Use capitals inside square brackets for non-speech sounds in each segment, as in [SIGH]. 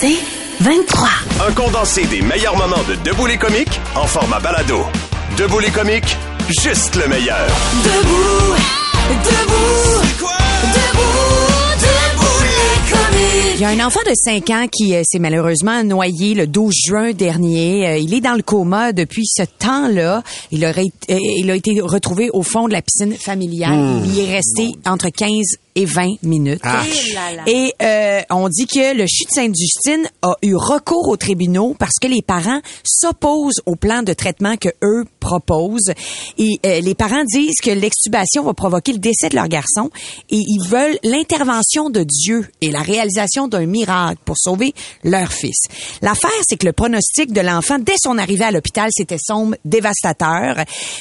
C'est 23. Un condensé des meilleurs moments de Debout les comiques en format balado. Debout les comiques, juste le meilleur. Debout, debout, debout, debout les comiques. Il y a un enfant de 5 ans qui euh, s'est malheureusement noyé le 12 juin dernier. Euh, il est dans le coma depuis ce temps-là. Il, aurait, été- euh, il a été retrouvé au fond de la piscine familiale. Il y est resté entre 15 et 20 minutes. Et euh, on dit que le CHU de Sainte-Justine a eu recours aux tribunaux parce que les parents s'opposent au plan de traitement que eux proposent. Et euh, les parents disent que l'extubation va provoquer le décès de leur garçon et ils veulent l'intervention de Dieu et la réalisation d'un miracle pour sauver leur fils. L'affaire, c'est que le pronostic de l'enfant dès son arrivée à l'hôpital, c'était sombre, dévastateur,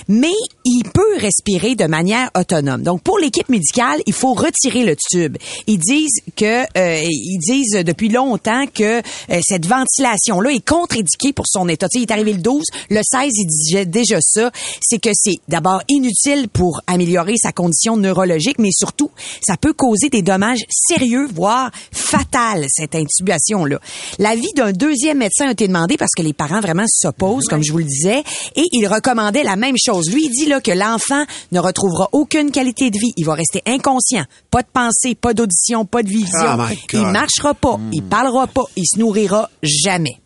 mais il peut respirer de manière autonome. Donc pour l'équipe médicale, il faut retirer le tube. Ils disent que euh, ils disent depuis longtemps que euh, cette ventilation là est contre-indiquée pour son état. Tu sais, il est arrivé le 12, le 16 il disait déjà ça, c'est que c'est d'abord inutile pour améliorer sa condition neurologique, mais surtout ça peut causer des dommages sérieux voire fatals cette intubation là. L'avis d'un deuxième médecin a été demandé parce que les parents vraiment s'opposent comme je vous le disais et il recommandait la même chose. Lui il dit là que l'enfant ne retrouvera aucune qualité de vie, il va rester inconscient, de pensée, pas d'audition, pas de vision, Oh il marchera pas, il parlera pas, il se nourrira jamais.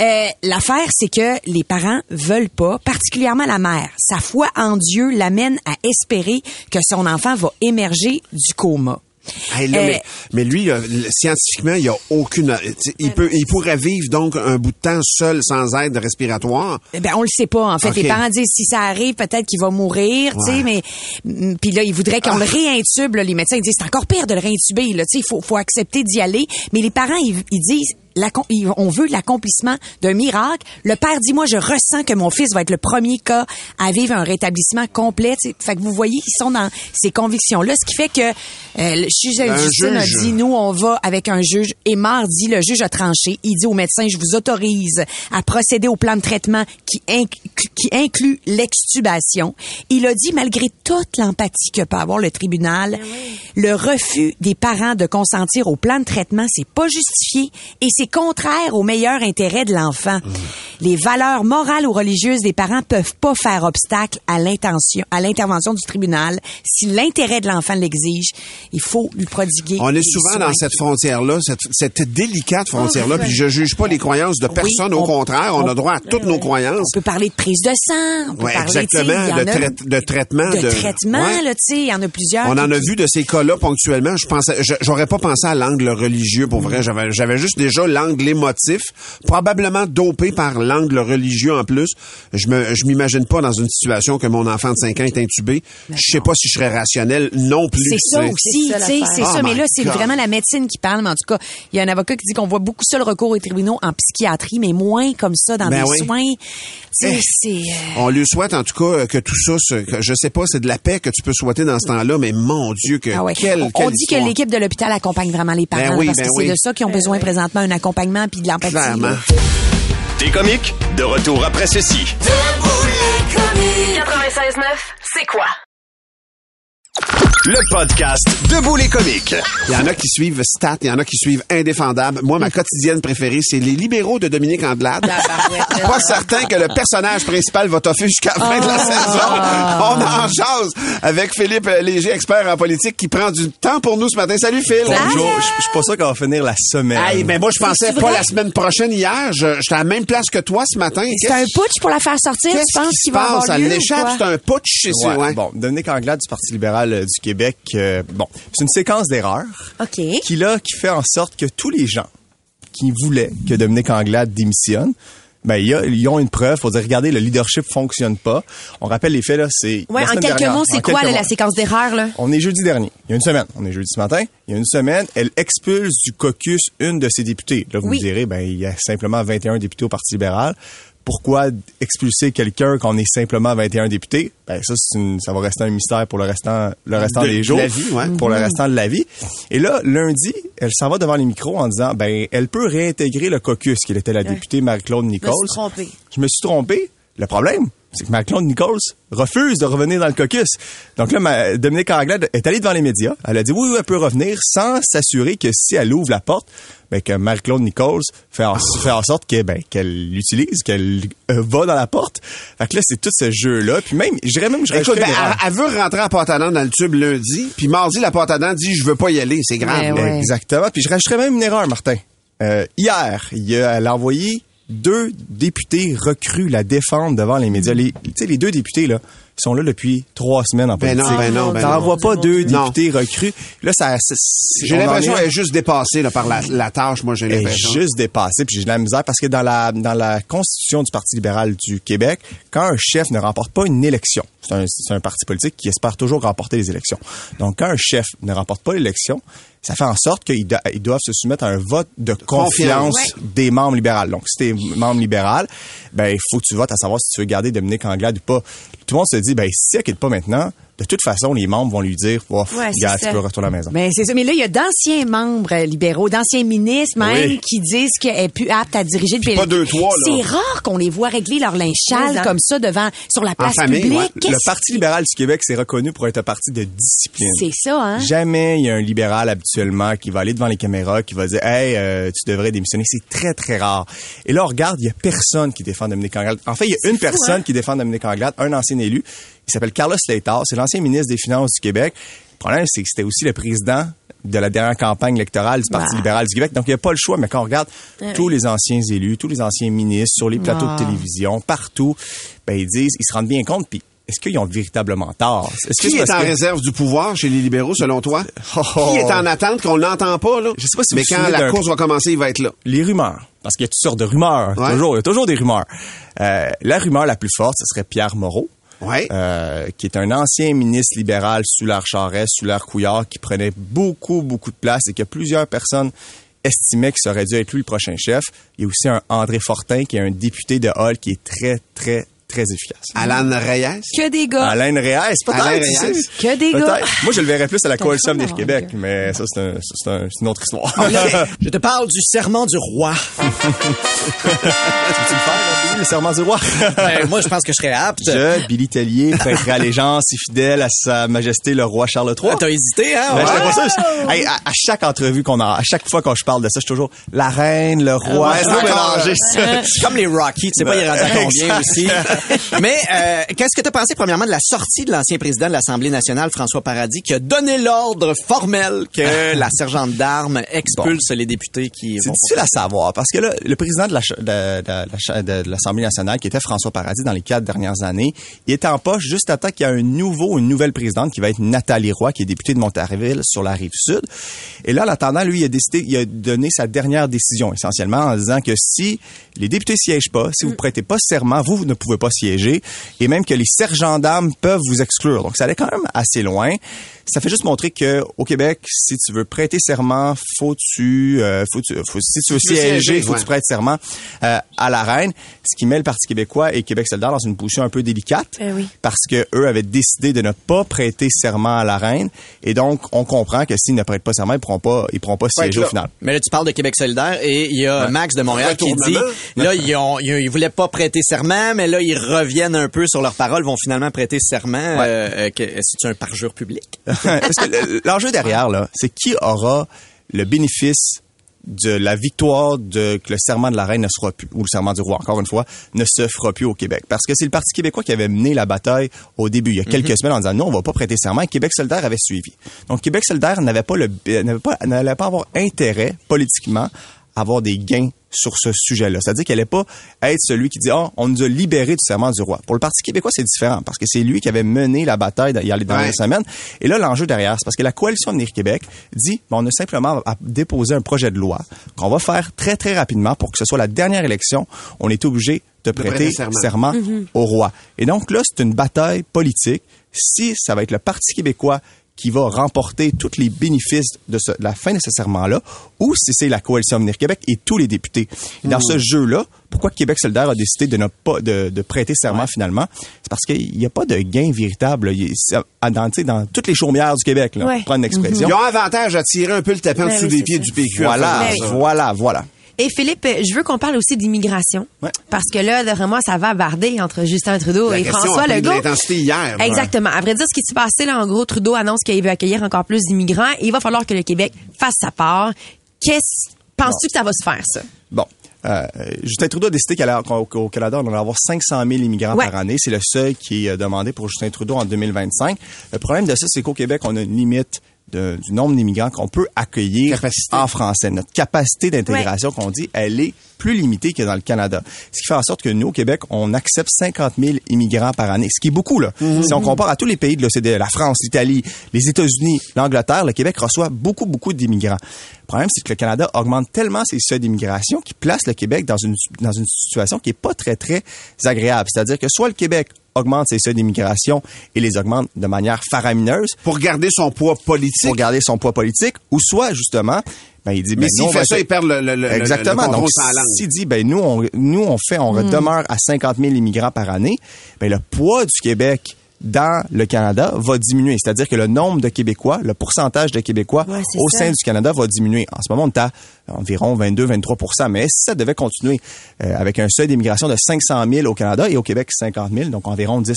Euh, L'affaire, c'est que les parents veulent pas, particulièrement la mère. Sa foi en Dieu l'amène à espérer que son enfant va émerger du coma. Hey, là, Euh, mais, mais lui, là, scientifiquement, il y a aucune. Il peut, il pourrait vivre donc un bout de temps seul sans aide respiratoire. Eh Ben on le sait pas en fait. Les parents disent si ça arrive peut-être qu'il va mourir, tu sais, mais mm, puis là ils voudraient qu'on le réintube. là. les médecins ils disent c'est encore pire de le réintuber. Là, tu sais, il faut, faut accepter d'y aller. Mais les parents ils, ils disent on veut l'accomplissement d'un miracle. Le père dit moi je ressens que mon fils va être le premier cas à vivre un rétablissement complet. tu sais. Fait que vous voyez ils sont dans ces convictions là, ce qui fait que euh, le juge Justine a dit nous, on va avec un juge. Et mardi, le juge a tranché. Il dit au médecin, je vous autorise à procéder au plan de traitement qui, inc- qui inclut l'extubation. Il a dit, malgré toute l'empathie que peut avoir le tribunal, le refus des parents de consentir au plan de traitement, c'est pas justifié et c'est contraire au meilleur intérêt de l'enfant. Les valeurs morales ou religieuses des parents peuvent pas faire obstacle à l'intention, à l'intervention du tribunal. Si l'intérêt de l'enfant l'exige, il faut lui prodiguer. On est souvent soins. dans cette frontière-là, cette, cette délicate frontière-là, puis je juge pas les croyances de personne, au on- contraire, on, a droit à toutes nos croyances. On peut parler de prise de sang, on peut Ouais, parler exactement, de, a- trai- de traitement. de de traitement, Ouais. là, tu sais, il y en a plusieurs. On en a vu de ces cas-là ponctuellement. Je pensais, j'aurais pas pensé à l'angle religieux pour vrai. J'avais, j'avais juste déjà l'angle émotif, probablement dopé par l'angle religieux en plus. Je me, je m'imagine pas dans une situation que mon enfant de 5 ans est intubé. Je sais pas si je serais rationnel non plus. C'est ça aussi, C'est ça tu sais, l'affaire. c'est Oh ça. Mais là, c'est God. vraiment la médecine qui parle. Mais en tout cas, il y a un avocat qui dit qu'on voit beaucoup ça le recours aux tribunaux en psychiatrie, mais moins comme ça dans Ben des oui. soins. Eh. c'est... euh, On lui souhaite en tout cas que tout ça, que, je sais pas, c'est de la paix que tu peux souhaiter dans ce temps-là, mais mon Dieu que Ah ouais. quelle, on, quelle on dit histoire. que l'équipe de l'hôpital accompagne vraiment les parents Ben oui, parce ben que c'est oui. de ça qu'ils ont besoin présentement, un accompagnement puis de l'empathie. Clairement. T'es comique? De retour après ceci. Debout les comiques. 96.9, c'est quoi? Le podcast Debout les comiques. Il y en a qui suivent Stat, il y en a qui suivent Indéfendable. Moi, ma quotidienne préférée, c'est les libéraux de Dominique Andelade. Pas certain que le personnage principal va toffer jusqu'à la fin de la saison. On en jase avec Philippe Léger, expert en politique, qui prend du temps pour nous ce matin. Salut Phil. Bonjour, je suis pas sûr qu'on va finir la semaine. Hey, ben moi, je pensais pas la semaine prochaine hier. Je- J'étais à la même place que toi ce matin. C'est un putsch pour la faire sortir, tu Qu'est-ce penses qui se qu'il va passe? avoir lieu ou l'échappe, c'est un putsch, ça, ouais. Bon, Dominique Anglade du Parti libéral euh, du Québec, euh, bon, c'est une séquence d'erreurs qui là qui fait en sorte que tous les gens qui voulaient que Dominique Anglade démissionne, ben ils ont une preuve pour dire regardez le leadership fonctionne pas. On rappelle les faits là, c'est Ouais, en quelques dernière. mots, c'est quoi là, la séquence d'erreurs là? On est jeudi dernier. Il y a une semaine. On est jeudi ce matin. Il y a une semaine, elle expulse du caucus une de ses députées. Là, vous Oui. me direz, ben, il y a simplement 21 députés au Parti libéral. Pourquoi expulser quelqu'un quand on est simplement 21 députés? Ben, ça, c'est une- ça va rester un mystère pour le restant, le restant De- des de jours. la vie, ouais. Pour le restant de la vie. Et là, lundi, elle s'en va devant les micros en disant, ben, elle peut réintégrer le caucus, qui était la députée Marie-Claude Nichols. trompée. Je me suis trompé. Le problème, c'est que Marie-Claude Nichols refuse de revenir dans le caucus. Donc là, ma- Dominique Anglade est allée devant les médias. Elle a dit oui, oui, elle peut revenir sans s'assurer que si elle ouvre la porte, ben, que Marie-Claude Nichols fait en, fait en sorte que, ben, qu'elle l'utilise, qu'elle euh, va dans la porte. Fait que là, c'est tout ce jeu-là. Puis même, je dirais même, je Écoute, ben, une erreur. elle, elle veut rentrer à Portadan dans le tube lundi, puis mardi, la Portadan dit je veux pas y aller, c'est grave. Ouais, ouais. Exactement. Puis je rajouterais même une erreur, Martin. Euh, hier, il a, elle a envoyé deux députés recrues la défendre devant les médias. Les, tu sais, les deux députés, là, ils sont là depuis trois semaines en Ben politique. non, ben non, ben T'envoies pas deux Non. députés recrues. Là, ça... J'ai l'impression est- qu'elle est juste dépassée là, par la, la tâche, moi j'ai est l'impression. juste dépassé, puis j'ai de la misère parce que dans la dans la constitution du Parti libéral du Québec, quand un chef ne remporte pas une élection, c'est un, c'est un parti politique qui espère toujours remporter les élections. Donc quand un chef ne remporte pas l'élection, ça fait en sorte qu'ils do- ils doivent se soumettre à un vote de confiance Confiance. des membres libéraux. Donc si t'es membre libéral, ben il faut que tu votes à savoir si tu veux garder Dominique Anglade ou pas. Tout le monde se dit ben si elle quitte pas maintenant, de toute façon les membres vont lui dire oh, Ouais, c'est gars, tu peux retourner à la maison. Ben, c'est ça. Mais là, il y a d'anciens membres libéraux, d'anciens ministres même, Oui. qui disent qu'elle est plus apte à diriger le pas deux, trois, là. C'est rare qu'on les voit régler leur linge sale Mais comme ça devant, sur la place famille, publique. ouais. Le Parti libéral du Québec, c'est reconnu pour être un parti de discipline. C'est ça, hein? Jamais il y a un libéral habituellement qui va aller devant les caméras, qui va dire Hey, euh, tu devrais démissionner. C'est très, très rare. Et là, on regarde, il y a personne qui défend Dominique Anglade. En fait, il y a une personne hein? qui défend Dominique Anglade, un ancien élu. Il s'appelle Carlos Slater. C'est l'ancien ministre des Finances du Québec. Le problème, c'est que c'était aussi le président de la dernière campagne électorale du Parti Bah. libéral du Québec. Donc, il n'y a pas le choix. Mais quand on regarde tous les anciens élus, tous les anciens ministres sur les plateaux Ah. de télévision, partout, ben, ils disent, ils se rendent bien compte, puis est-ce qu'ils ont véritablement tort? Est-ce que Qui est parce en que- réserve du pouvoir chez les libéraux, selon toi? Oh. Qui est en attente qu'on l'entend pas, là? Je sais pas si Mais vous quand la course va commencer, il va être là. les rumeurs. Parce qu'il y a toutes sortes de rumeurs. Ouais. Toujours, il y a toujours des rumeurs. Euh, la rumeur la plus forte, ce serait Pierre Moreau. Euh, qui est un ancien ministre libéral sous l'art Charest, sous l'art Couillard, qui prenait beaucoup, beaucoup de place et que plusieurs personnes estimaient que ça aurait dû être lui le prochain chef. Il y a aussi un André Fortin, qui est un député de Hall, qui est très, très, très efficace. Alan Reyes? Que des gars. Alain Reyes, peut-être. Alain tu Reyes? sais. Que des Peut-être. gars. Moi, je le verrais plus à la Coalition Avenir Québec, mais ça, c'est un- un- c'est une autre histoire. [LAUGHS] Je te parle du serment du roi. [LAUGHS] Tu veux-tu le faire, le serment du roi? [LAUGHS] Ben, moi, je pense que je serais apte. Je, Billy Tellier, prêterai allégeance et fidèle à sa majesté le roi Charles III. Ah, T'as hésité, hein? Ben, pas sûr. Hey, à, à chaque entrevue qu'on a, à chaque fois que je parle de ça, je suis toujours la reine, le roi. Ouais, c'est mélangé, ça? Comme les Rocky, tu sais pas, il est rendu à combien aussi. [LAUGHS] Mais euh, qu'est-ce que tu as pensé, premièrement, de la sortie de l'ancien président de l'Assemblée nationale, François Paradis, qui a donné l'ordre formel que [LAUGHS] la sergente d'armes expulse les députés qui C'est vont... difficile à savoir parce que là, le président de la ch- de, de- de la de- de l'Assemblée nationale, qui était François Paradis dans les quatre dernières années, il est en poche juste à temps qu'il y a un nouveau, une nouvelle présidente qui va être Nathalie Roy, qui est députée de Montarville sur la rive sud. Et là, en attendant, lui, il a décidé, il a donné sa dernière décision essentiellement en disant que si les députés siègent pas, si vous prêtez pas serment, vous, vous ne pouvez pas siéger, et même que les sergents d'armes peuvent vous exclure. Donc, ça allait quand même assez loin. Ça fait juste montrer que au Québec, si tu veux prêter serment, faut tu, euh, faut tu, faut- si tu veux siéger, faut ouais. tu prêtes serment euh, à la reine, ce qui met le Parti québécois et Québec solidaire dans une position un peu délicate, Eh oui. parce que eux avaient décidé de ne pas prêter serment à la reine, et donc on comprend que s'ils ne prêtent pas serment, ils pourront pas, ils pourront pas Ouais, siéger au final. Mais là, tu parles de Québec solidaire et il y a Max de Montréal qui dit, là, ils, ont, ils, ils voulaient pas prêter serment, mais là, ils reviennent un peu sur leurs paroles, vont finalement prêter serment. Euh, euh, que- C'est un parjure public? [LAUGHS] Parce que le- l'enjeu derrière, là, c'est qui aura le bénéfice de la victoire de que le serment de la reine ne sera plus, ou le serment du roi, encore une fois, ne se fera plus au Québec. Parce que c'est le Parti québécois qui avait mené la bataille au début, il y a quelques semaines, en disant non, on va pas prêter serment, et Québec solidaire avait suivi. Donc, Québec solidaire n'avait pas le, n'avait pas, n'allait pas avoir intérêt, politiquement, avoir des gains sur ce sujet-là. C'est-à-dire qu'elle n'allait pas être celui qui dit, oh, on nous a libérés du serment du roi. Pour le Parti québécois, c'est différent, parce que c'est lui qui avait mené la bataille il y a les dernières Ouais. semaines. Et là, l'enjeu derrière, c'est parce que la coalition Avenir Québec dit, bon, on a simplement à déposer un projet de loi qu'on va faire très, très rapidement pour que ce soit la dernière élection. On est obligé de prêter, serment. serment au roi. Et donc là, c'est une bataille politique. Si ça va être le Parti québécois qui va remporter tous les bénéfices de, ce- de la fin de ce serment-là, ou si c'est la coalition Avenir Québec et tous les députés. Et dans ce jeu-là, pourquoi Québec solidaire a décidé de ne pas de, de prêter serment finalement, c'est parce qu'il n'y a pas de gain véritable. à- dans, tu sais, dans toutes les chaumières du Québec, là, Ouais. pour prendre une expression. Ils ont avantage à tirer un peu le tapin en dessous oui, des pieds ça. du PQ. Voilà, Ben ça. voilà, voilà. Et Philippe, je veux qu'on parle aussi d'immigration. Ouais. Parce que là, vraiment, ça va barder entre Justin Trudeau La et François Legault. l'intensité hier. Exactement. À vrai dire, ce qui s'est passé, là, en gros, Trudeau annonce qu'il veut accueillir encore plus d'immigrants et il va falloir que le Québec fasse sa part. Qu'est-ce, penses-tu que ça va se faire, ça? Bon. Euh, Justin Trudeau a décidé qu'au Canada, on allait avoir 500 000 immigrants Ouais. par année. C'est le seuil qui est euh, demandé pour Justin Trudeau en 2025. Le problème de ça, c'est qu'au Québec, on a une limite de- du nombre d'immigrants qu'on peut accueillir Capacité. en français. Notre capacité d'intégration qu'on dit, elle est plus limitée que dans le Canada. Ce qui fait en sorte que nous, au Québec, on accepte 50 000 immigrants par année, ce qui est beaucoup. Là. Si on compare à tous les pays de l'OCDE, la France, l'Italie, les États-Unis, l'Angleterre, le Québec reçoit beaucoup, beaucoup d'immigrants. Le problème, c'est que le Canada augmente tellement ses seuils d'immigration qu'il place le Québec dans une, dans une situation qui est pas très, très agréable. C'est-à-dire que soit le Québec augmente ses seuils d'immigration et les augmente de manière faramineuse Pour garder son poids politique. pour garder son poids politique, ou soit, justement, ben, il dit, ben, Mais nous, s'il on fait va ça, être- il perd le, le, le, Exactement. le, Donc, s'il dit, ben, nous, on, nous, on fait, on demeure à 50 000 immigrants par année, ben, le poids du Québec dans le Canada va diminuer. C'est-à-dire que le nombre de Québécois, le pourcentage de Québécois Ouais, au ça. sein du Canada va diminuer. En ce moment, on est à environ 22-23 Mais si ça devait continuer euh, avec un seuil d'immigration de 500 000 au Canada et au Québec 50 000, donc environ 10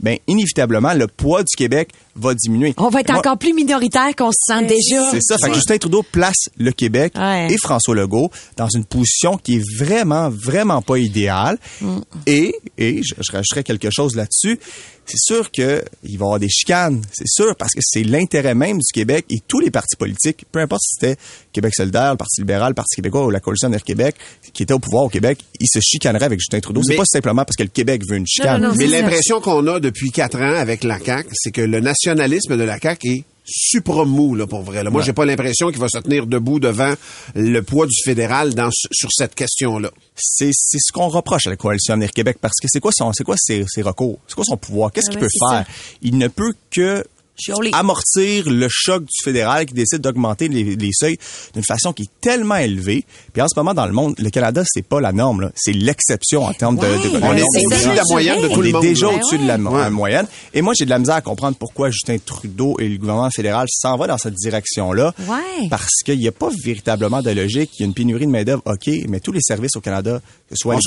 ben inévitablement, le poids du Québec va diminuer. On va être Moi- encore plus minoritaire qu'on se sent déjà. c'est ça. Fait que Justin Trudeau place le Québec Ouais. et François Legault dans une position qui est vraiment, vraiment pas idéale. Mm. Et, et je, je rajouterais quelque chose là-dessus. C'est sûr que il va y avoir des chicanes. C'est sûr parce que c'est l'intérêt même du Québec et tous les partis politiques, peu importe si c'était Québec solidaire, le Parti libéral, Parti québécois ou la Coalition Air Québec, qui était au pouvoir au Québec, ils se chicaneraient avec Justin Trudeau. C'est pas simplement parce que le Québec veut une chicane. non, non, Mais l'impression qu'on a depuis quatre ans avec la CAQ, c'est que le nationalisme de la CAQ est supra-mou, là, pour vrai. là. Moi, j'ai pas l'impression qu'il va se tenir debout devant le poids du fédéral dans, sur cette question-là. c'est c'est ce qu'on reproche à la coalition Avenir Québec parce que c'est quoi son c'est quoi ses, ses recours? C'est quoi son pouvoir? Qu'est-ce qu'il ouais, peut faire? Il ne peut que Chialer. amortir le choc du fédéral qui décide d'augmenter les, les seuils d'une façon qui est tellement élevée puis en ce moment dans le monde le Canada c'est pas la norme là. c'est l'exception en termes de, de, de On est au-dessus de la moyenne de tout on le est monde. déjà là. au-dessus de la, Ouais. la moyenne. Et moi, j'ai de la misère à comprendre pourquoi Justin Trudeau et le gouvernement fédéral s'en va dans cette direction-là. Ouais. Parce qu'il n'y a pas véritablement de logique. Il y a une pénurie de main-d'œuvre, OK, mais tous les services au Canada, que ce soit On les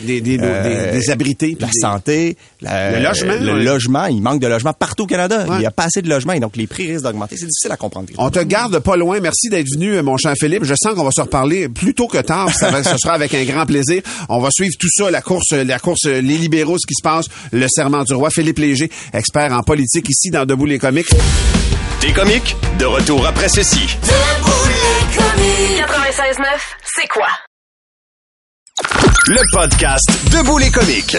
de- de- euh, des- des abrités, la des- santé, la- Le logement, le ouais. logement. Il manque de logements partout au Canada. Ouais. Il n'y a pas assez de logements et donc les prix risquent d'augmenter. C'est difficile à comprendre. On te garde pas loin. Merci d'être venu, mon cher Philippe. Je sens qu'on va se reparler plus tôt que tard. Ça va- ce sera avec un grand plaisir. On va suivre tout ça, la course, la course, les libéraux, ce qui se passe, le serment du roi. Philippe Léger, expert en politique ici dans Debout les comiques. Des comiques, de retour après ceci. Debout les comiques. 96.9, c'est quoi? Le podcast Debout les comiques.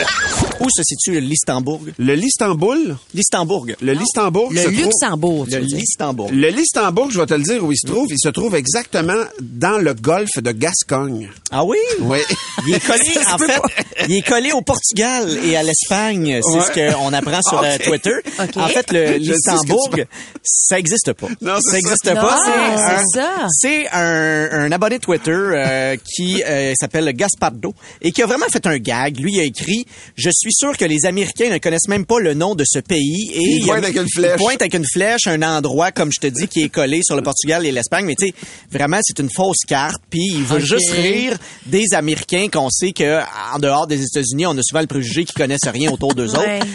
Où se situe l'Istanbul? Le Listanbul, L'Istanbul. le Listanbul, Le se trouve- Luxembourg, tu Le veux dire. Listanbul. Le Listanbul, je vais te le dire où il se trouve. Il se trouve exactement dans le golfe de Gascogne. Ah oui? Oui. Il est collé, [LAUGHS] en fait, il est collé au Portugal et à l'Espagne. C'est Ouais. ce qu'on apprend sur [LAUGHS] euh. Twitter. En fait, le ce l'Istanbul, ça existe pas. Non, c'est ça existe ça. pas. C'est un- c'est ça. C'est un, un abonné Twitter euh, qui euh, s'appelle Et qui a vraiment fait un gag. Lui, il a écrit « Je suis sûr que les Américains ne connaissent même pas le nom de ce pays. » Et Il a- pointe avec une flèche. il pointe avec une flèche, un endroit, comme je te dis, qui est collé sur le Portugal et l'Espagne. Mais tu sais, vraiment, c'est une fausse carte. Puis il veut juste rire des Américains qu'on sait que en dehors des États-Unis, on a souvent le préjugé qu'ils connaissent rien autour d'eux Ouais. autres.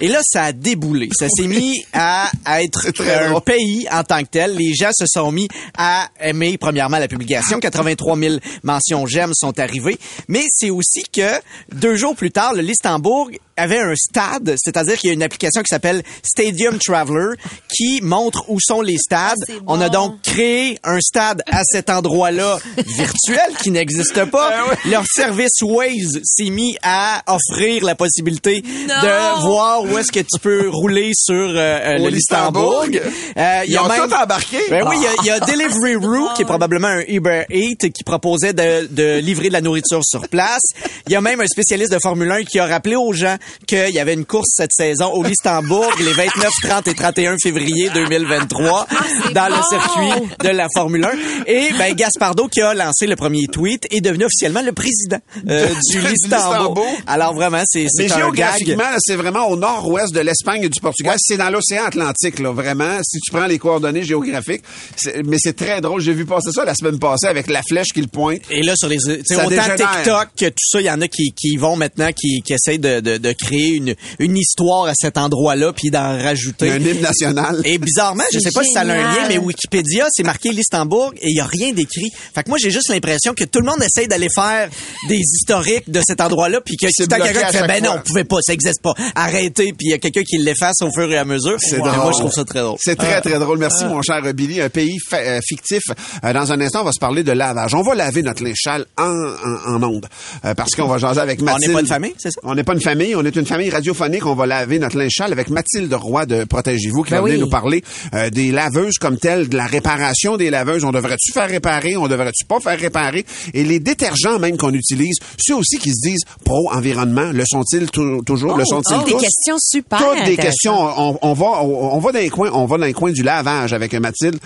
Et là, ça a déboulé. Ça s'est mis à, à être très un drôle. pays en tant que tel. Les gens se sont mis à aimer, premièrement, la publication. 83 000 mentions j'aime sont arrivées. Mais c'est aussi que deux jours plus tard, le Listenbourg avait un stade, c'est-à-dire qu'il y a une application qui s'appelle Stadium Traveler qui montre où sont les stades. bon. On a donc créé un stade à cet endroit-là virtuel qui n'existe pas. Leur service Waze s'est mis à offrir la possibilité de voir où est-ce que tu peux rouler sur euh, euh, le. Listenbourg. Euh, il y Ils a ont même- tout embarqué? Ben oui, il y a- il y, a Deliveroo [LAUGHS] qui est probablement un Uber Eats qui proposait de, de livrer de la nourriture sur place. Il y a même un spécialiste de Formule 1 qui a rappelé aux gens qu'il y avait une course cette saison au Listenbourg les 29, 30 et 31 février 2023 dans le circuit de la Formule 1. Et ben Gaspardo qui a lancé le premier tweet est devenu officiellement le président euh, [LAUGHS] du Du. Listenbourg. Alors vraiment, c'est un gag. géographiquement, c'est vraiment au nord nord-ouest de l'Espagne et du Portugal. C'est dans l'océan Atlantique, là, vraiment. Si tu prends les coordonnées géographiques. Mais c'est très drôle. J'ai vu passer ça la semaine passée avec la flèche qui le pointe. Et là, sur les, autant dégénère. TikTok que tout ça, il y en a qui, qui vont maintenant, qui, qui essayent de, de, de créer une, une histoire à cet endroit-là, puis d'en rajouter. un hymne national. Et bizarrement, je sais pas si ça a un lien, mais Wikipédia, c'est marqué l'Istanbul et il y a rien d'écrit. Fait que moi, j'ai juste l'impression que tout le monde essaye d'aller faire des historiques de cet endroit-là, puis que C'est quelqu'un qui fait, ben fois. non, on pouvait pas, ça existe pas. Arrêtez, puis il y a quelqu'un qui l'efface au fur et à mesure. C'est drôle. Moi, je trouve ça très drôle. C'est très, très drôle. Merci, mon cher Billy. Un pays fa- euh, fictif. Euh, dans un instant, on va se parler de lavage. On va laver notre linge sale en, en, en ondes. Euh, parce qu'on va jaser avec [LAUGHS] On n'est Mathilde. pas une famille, c'est ça? On n'est pas une famille. On est une famille radiophonique. On va laver notre linge sale avec Mathilde Roy de Protégez-vous qui Ben va venir oui. nous parler euh, des laveuses comme telles, de la réparation des laveuses. On devrait-tu faire réparer? On devrait-tu pas faire réparer? Et les détergents même qu'on utilise, ceux aussi qui se disent pro-environnement, le sont-ils tou- toujours? le sont-ils oh, des questions super Toutes des questions. On, on va, on, on va dans les coins, on va dans les coins du lavage avec Mathilde.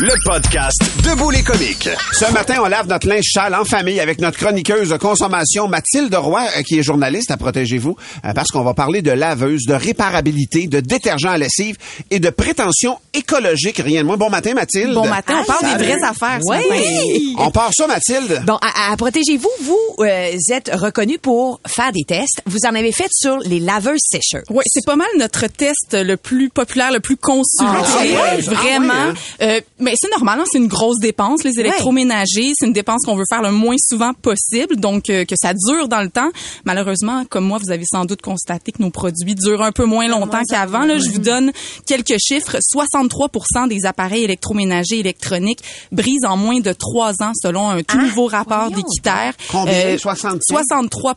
Le podcast Debout les comiques. Ce matin, on lave notre linge sale en famille avec notre chroniqueuse de consommation Mathilde Roy, euh, qui est journaliste à Protégez-vous, euh, parce qu'on va parler de laveuse, de réparabilité, de détergent à lessive et de prétention écologique. Rien de moins. Bon matin, Mathilde. Bon matin, on parle Salut. des vraies affaires ce Oui. matin. On part ça, Mathilde? Bon, à, à Protégez-vous, vous euh, êtes reconnu pour faire des tests. Vous en avez fait sur les laveuses sécheuses. Oui, c'est pas mal notre test le plus populaire, le plus consulté. Ah, ouais? Vraiment. Ah, ouais, hein? Euh, mais c'est normal, hein, c'est une grosse dépense. Les électroménagers, c'est une dépense qu'on veut faire le moins souvent possible, donc euh, que ça dure dans le temps. Malheureusement, comme moi, vous avez sans doute constaté que nos produits durent un peu moins longtemps qu'avant. Là, je vous donne quelques chiffres. 63% des appareils électroménagers électroniques brisent en moins de trois ans, selon un tout nouveau rapport d'Équiterre. Combien? 63? 63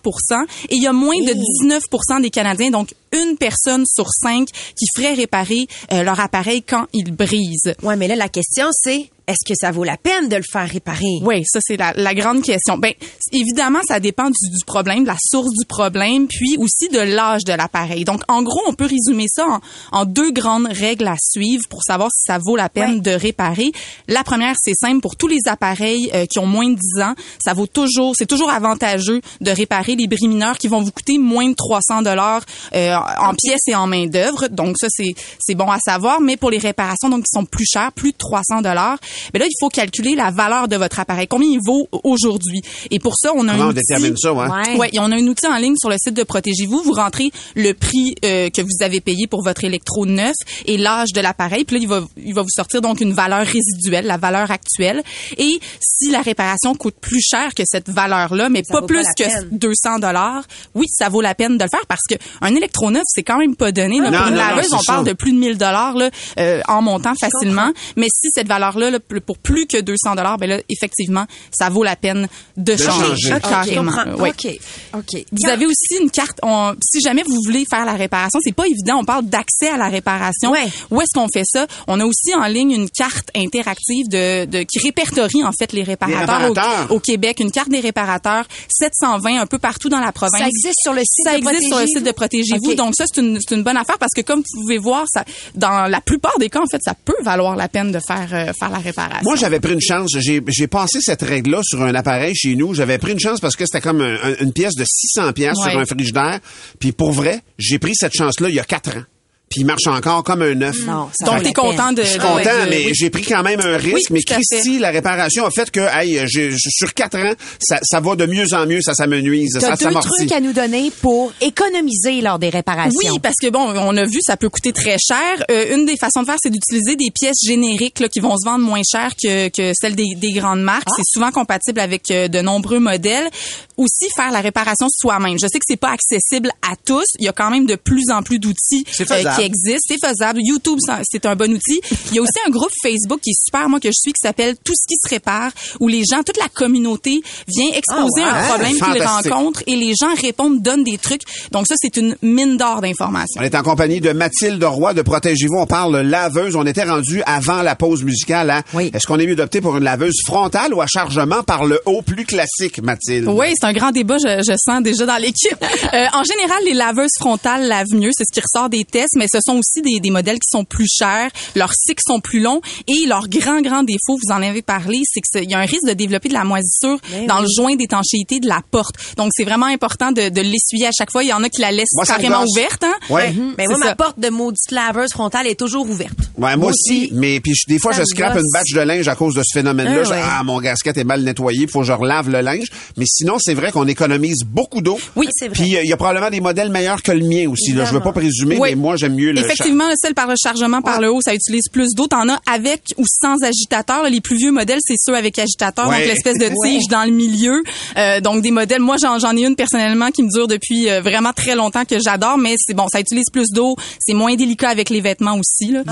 Et il y a moins de 19 des Canadiens, donc une personne sur cinq, qui ferait réparer euh, leur appareil quand il brise. Ouais, mais là, la question, c'est est-ce que ça vaut la peine de le faire réparer? Oui, ça c'est la, la grande question. Ben évidemment, ça dépend du, du problème, de la source du problème, puis aussi de l'âge de l'appareil. Donc en gros, on peut résumer ça en, en deux grandes règles à suivre pour savoir si ça vaut la peine de réparer. La première, c'est simple pour tous les appareils euh, qui ont moins de 10 ans, ça vaut toujours, c'est toujours avantageux de réparer les bris mineurs qui vont vous coûter moins de 300 dollars euh, en pièces et en main d'œuvre. Donc ça c'est c'est bon à savoir, mais pour les réparations donc qui sont plus chères, plus de 300 dollars, mais là il faut calculer la valeur de votre appareil, combien il vaut aujourd'hui? Et pour ça, on a Comment un on outil- détermine ça, ouais? Ouais. Ouais, on a un outil en ligne sur le site de Protégez-vous. Vous rentrez le prix euh, que vous avez payé pour votre électro neuf et l'âge de l'appareil. Puis là, il va, il va vous sortir donc une valeur résiduelle, la valeur actuelle. Et si la réparation coûte plus cher que cette valeur-là, mais Ça pas plus pas que peine. 200 dollars, oui, ça vaut la peine de le faire parce que un électro neuf, c'est quand même pas donné. Là, Non, pour une non, laveuse, on parle de plus de 1000 dollars là, euh, en montant facilement. Mais si cette valeur-là, là, pour plus que 200 dollars, ben là, effectivement, ça vaut la peine de, changer. changer. Ok, carrément. Ouais. OK. OK. Vous avez aussi une carte. on- si jamais vous voulez faire la réparation, c'est pas évident. On parle d'accès à la réparation. Ouais. Où est-ce qu'on fait ça? On a aussi en ligne une carte interactive de, de qui répertorie en fait les réparateurs, Les réparateurs. Au, au Québec. Une carte des réparateurs 720 un peu partout dans la province. Ça existe sur le site Ça de existe sur le site de Protégez-vous. Donc ça c'est une c'est une bonne affaire parce que comme vous pouvez voir, ça dans la plupart des cas en fait, ça peut valoir la peine de faire euh, faire la réparation. Moi, j'avais pris une chance. J'ai, j'ai passé cette règle-là sur un appareil chez nous. J'avais pris une chance parce que c'était comme un- un- une pièce de 600 pièces Ouais. sur un frigidaire. Puis pour vrai, j'ai pris cette chance-là il y a quatre ans. Puis il marche encore comme un neuf. Non, ça Donc t'es content de Je suis content, de- mais oui. j'ai pris quand même un risque. Oui, mais. Christy, la réparation a fait que, hey, j'ai- sur quatre ans, ça, ça va de mieux en mieux, ça s'amenuise, ça as deux s'amortit. trucs à nous donner pour économiser lors des réparations. Oui, parce que bon, on a vu, ça peut coûter très cher. Euh, une des façons de faire, c'est d'utiliser des pièces génériques là, qui vont se vendre moins cher que, que celles des, des grandes marques. Ah. C'est souvent compatible avec euh, de nombreux modèles. Aussi, faire la réparation soi-même. Je sais que c'est pas accessible à tous. Il y a quand même de plus en plus d'outils C'est euh, faisable. Qui existent. C'est faisable. YouTube, c'est un bon outil. Il y a aussi un groupe Facebook qui est super, moi, que je suis, qui s'appelle Tout ce qui se répare, où les gens, toute la communauté vient exposer Ah ouais? un problème qu'ils rencontrent et les gens répondent, donnent des trucs. Donc ça, c'est une mine d'or d'informations. On est en compagnie de Mathilde Roy de Protégez-vous. On parle laveuse. On était rendu avant la pause musicale. Hein? Oui. Est-ce qu'on est mieux d'opter pour une laveuse frontale ou à chargement par le haut plus classique, Mathilde? Oui, c'est un grand débat, je, je sens déjà dans l'équipe. [LAUGHS] Euh, en général, les laveuses frontales lavent mieux, c'est ce qui ressort des tests, mais ce sont aussi des, des modèles qui sont plus chers, leurs cycles sont plus longs et leur grand grand défaut, vous en avez parlé, c'est que c'est- il y a un risque de développer de la moisissure Ben dans le joint d'étanchéité de la porte. Donc c'est vraiment important de, de l'essuyer à chaque fois. Il y en a qui la laissent Moi, carrément ouverte. Hein? Ouais. Mais C'est moi, ma porte de maudite laveuse frontale est toujours ouverte. Ouais, moi aussi, mais puis je- des fois Ça je scrape une batch de linge à cause de ce phénomène-là. Ah, Je- ouais. Ah, mon gasket est mal nettoyé, faut que je relave le linge. Mais sinon, c'est vrai qu'on économise beaucoup d'eau. Oui, c'est vrai. Puis euh, il y a probablement des modèles meilleurs que le mien aussi. Là. Je veux pas présumer, Oui. mais moi j'aime mieux le. Effectivement, le sel par rechargement par le haut, ça utilise plus d'eau. T'en as avec ou sans agitateur. là. Les plus vieux modèles, c'est ceux avec agitateur, Ouais. donc l'espèce de [LAUGHS] tige dans le milieu. Euh, donc des modèles. Moi, j'en j'en ai une personnellement qui me dure depuis euh, vraiment très longtemps que j'adore, mais c'est bon, ça utilise plus d'eau. C'est moins délicat avec les vêtements aussi. Là.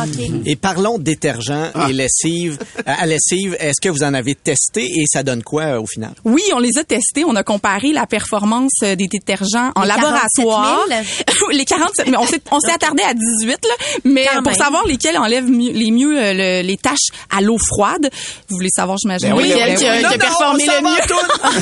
Et parlons de détergents Ah. et lessive. À lessive, est-ce que vous en avez testé et ça donne quoi euh, au final? Oui, on les a testés. On a comparé la performance euh, des détergents en Les laboratoire. 47 [LAUGHS] les 47, mais on s'est, on s'est attardé à 18, là. Mais Quand pour même. savoir lesquels enlèvent mieux- les mieux euh, le- les tâches à l'eau froide, vous voulez savoir, j'imagine, Ben oui, lequel ben qui, a- oui. qui a Non, non, performé on s'en le va mieux.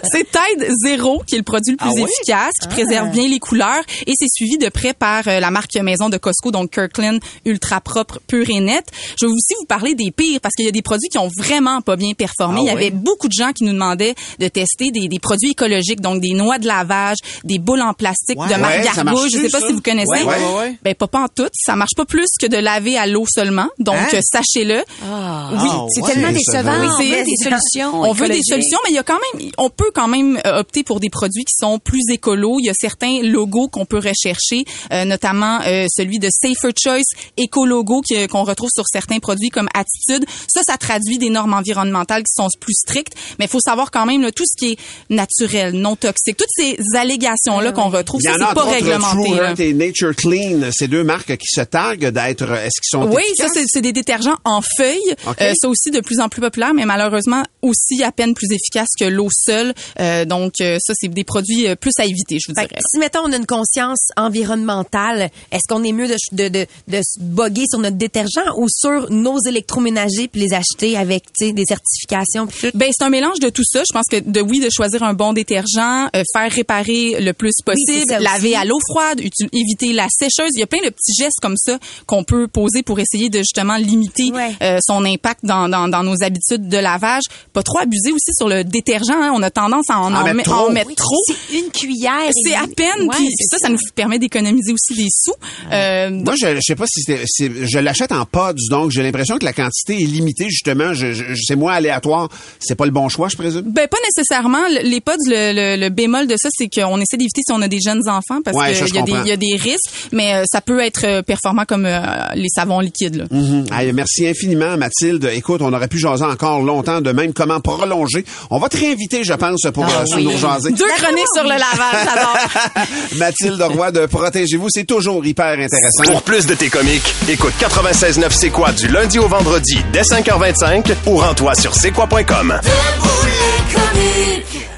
[LAUGHS] c'est Tide Zero qui est le produit le plus Ah oui? efficace, qui préserve bien les couleurs et c'est suivi de près par euh, la marque maison de Costco, donc Kirkland Ultra Propre Pur et Net. Je vais aussi vous parler des pires parce qu'il y a des produits qui ont vraiment pas bien performé. Ah Il y oui? avait beaucoup de gens qui nous demandaient de tester des, des produits écologiques, donc des noix de lavage, des boules en plastique Ouais. de marque Ouais, ça Gargouille. marche-tu, Je sais pas ça? si vous connaissez. Ouais, ouais, ouais, ouais. Ben pas, pas en tout. Ça marche pas plus que de laver à l'eau seulement. Donc Hein? sachez-le. oui, Ah, C'est ouais. tellement décevant. va. [LAUGHS] On veut des solutions. on veut des solutions, mais il y a quand même, on peut quand même euh, opter pour des produits qui sont plus écolos. Il y a certains logos qu'on peut rechercher, euh, notamment euh, celui de Safer Choice Écologo qu'on retrouve sur certains produits comme Attitude. Ça, ça traduit des normes environnementales qui sont plus strictes, mais il faut savoir quand même là, tout ce qui est naturel, non toxique, toutes ces allégations-là qu'on retrouve, Il y ça en c'est a pas réglementé. True là. Earth et Nature Clean, ces deux marques qui se targuent d'être. Est-ce qu'ils sont Oui, efficaces? ça c'est c'est des détergents en feuilles. OK. Euh, ça aussi de plus en plus populaire, mais malheureusement aussi à peine plus efficace que l'eau seule. Euh, donc euh, ça c'est des produits euh, plus à éviter, je vous Fait dirais. que si, mettons, on a une conscience environnementale, est-ce qu'on est mieux de, de, de, de se boguer sur notre détergent ou sur nos électroménagers puis les acheter avec, tu sais, des certifications puis tout? Ben c'est un mélange de tout ça. Je pense que de oui de choisir un bon détergent, euh, faire réparer le plus possible, laver aussi. à l'eau froide, éviter la sécheuse. Il y a plein de petits gestes comme ça qu'on peut poser pour essayer de justement limiter Ouais. euh, son impact dans, dans, dans nos habitudes de lavage. Pas trop abuser aussi sur le détergent. hein. On a tendance à en, En en mettre met- trop. en mettre Oui, trop. C'est une cuillère. C'est à peine, Ouais, puis c'est ça, ça nous permet d'économiser aussi des sous. Euh, Moi, je, je sais pas si c'est, c'est- je l'achète en pods, donc j'ai l'impression que la quantité est limitée, justement. Je, je, c'est moins aléatoire. C'est pas le bon choix, je présume? Ben pas nécessairement. Le- Les pods, le, le, le bémol de ça, c'est qu'on essaie d'éviter si on a des jeunes enfants parce Ouais, qu'il y a des risques, mais euh, ça peut être euh, performant comme euh, les savons liquides. Là. Mhm. Allez, merci infiniment, Mathilde. Écoute, on aurait pu jaser encore longtemps de même comment prolonger. On va te réinviter, je pense, pour euh, sur nous jaser. Deux chroniques sur le lavage, j'adore. [LAUGHS] Mathilde Roy de Protégez-vous, c'est toujours hyper intéressant. Pour plus de tes comiques, écoute 96.9 C'est quoi du lundi au vendredi dès 5h25 ou rends-toi sur c'est quoi.com. Debout les comiques.